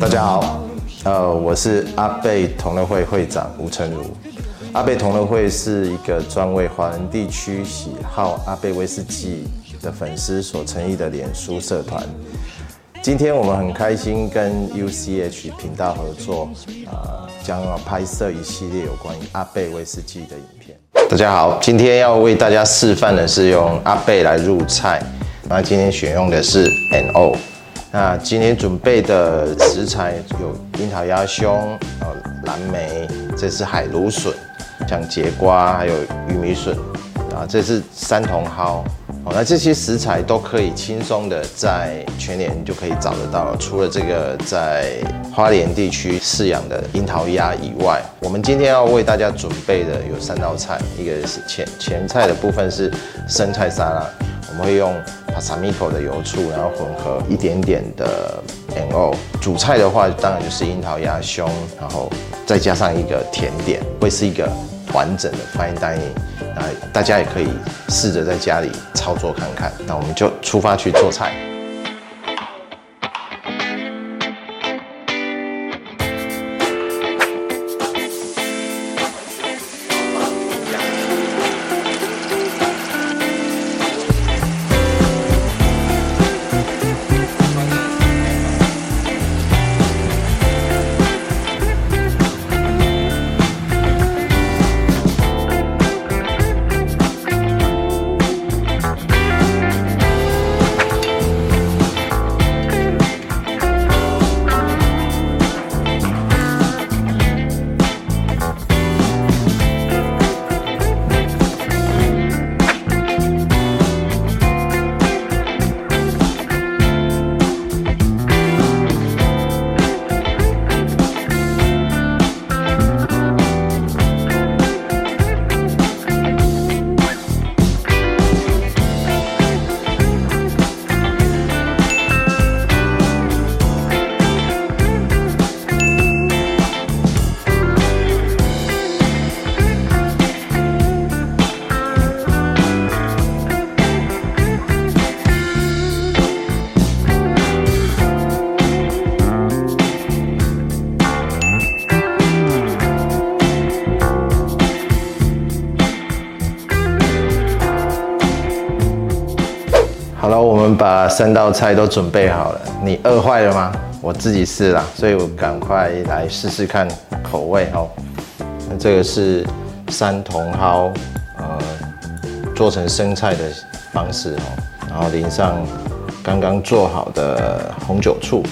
大家好，呃，我是阿贝同乐会会长吴成儒。阿贝同乐会是一个专为华人地区喜好阿贝威士忌的粉丝所成立的脸书社团。今天我们很开心跟 UCH 频道合作，呃，将要拍摄一系列有关于阿贝威士忌的影片。大家好，今天要为大家示范的是用阿贝来入菜。那今天选用的是 N.O。那今天准备的食材有樱桃鸭胸、呃蓝莓，这是海芦笋，像节瓜，还有玉米笋，啊，这是三茼蒿。那这些食材都可以轻松的在全年就可以找得到。除了这个在花莲地区饲养的樱桃鸭以外，我们今天要为大家准备的有三道菜，一个是前前菜的部分是生菜沙拉，我们会用帕萨米口的油醋，然后混合一点点的 N.O。主菜的话，当然就是樱桃鸭胸，然后再加上一个甜点，会是一个完整的 fine dining。大家也可以试着在家里操作看看。那我们就出发去做菜。好了，我们把三道菜都准备好了。你饿坏了吗？我自己是啦，所以我赶快来试试看口味哦。那这个是山茼蒿，呃，做成生菜的方式哦，然后淋上刚刚做好的红酒醋。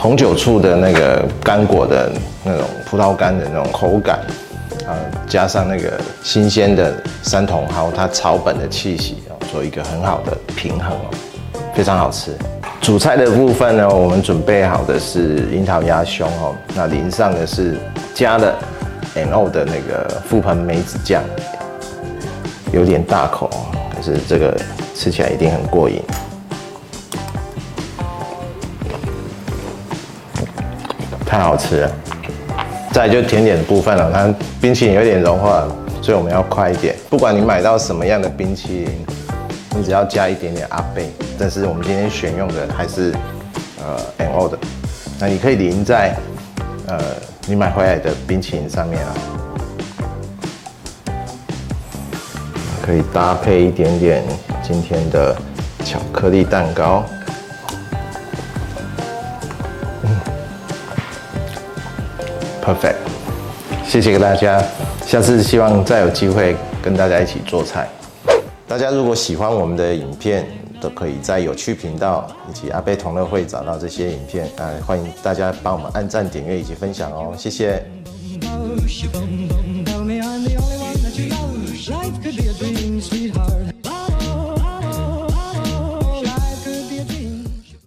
红酒醋的那个干果的那种葡萄干的那种口感，啊，加上那个新鲜的山茼蒿，它草本的气息哦，做一个很好的平衡哦，非常好吃。主菜的部分呢，我们准备好的是樱桃鸭胸哦，那淋上的是加了 N.O 的那个覆盆梅子酱，有点大口，可是这个吃起来一定很过瘾。太好吃了！再就甜点的部分了，它冰淇淋有点融化了，所以我们要快一点。不管你买到什么样的冰淇淋，你只要加一点点阿贝。但是我们今天选用的还是呃 N.O 的，那你可以淋在呃你买回来的冰淇淋上面啊，可以搭配一点点今天的巧克力蛋糕。Perfect，谢谢大家，下次希望再有机会跟大家一起做菜。大家如果喜欢我们的影片，都可以在有趣频道以及阿贝同乐会找到这些影片。啊，欢迎大家帮我们按赞、点阅以及分享哦，谢谢。